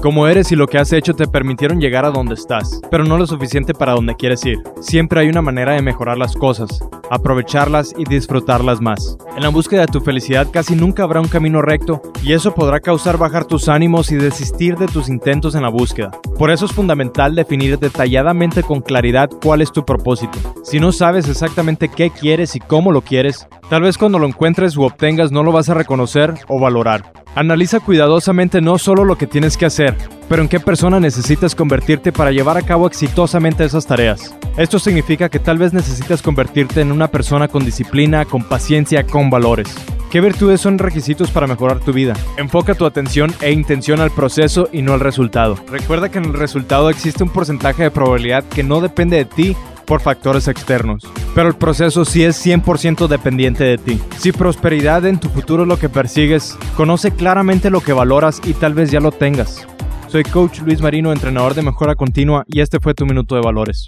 Como eres y lo que has hecho te permitieron llegar a donde estás, pero no lo suficiente para donde quieres ir. Siempre hay una manera de mejorar las cosas, aprovecharlas y disfrutarlas más. En la búsqueda de tu felicidad casi nunca habrá un camino recto y eso podrá causar bajar tus ánimos y desistir de tus intentos en la búsqueda. Por eso es fundamental definir detalladamente con claridad cuál es tu propósito. Si no sabes exactamente qué quieres y cómo lo quieres, tal vez cuando lo encuentres o obtengas no lo vas a reconocer o valorar. Analiza cuidadosamente no solo lo que tienes que hacer, pero en qué persona necesitas convertirte para llevar a cabo exitosamente esas tareas. Esto significa que tal vez necesitas convertirte en una persona con disciplina, con paciencia, con valores. ¿Qué virtudes son requisitos para mejorar tu vida? Enfoca tu atención e intención al proceso y no al resultado. Recuerda que en el resultado existe un porcentaje de probabilidad que no depende de ti por factores externos. Pero el proceso sí es 100% dependiente de ti. Si prosperidad en tu futuro es lo que persigues, conoce claramente lo que valoras y tal vez ya lo tengas. Soy Coach Luis Marino, entrenador de mejora continua y este fue tu minuto de valores.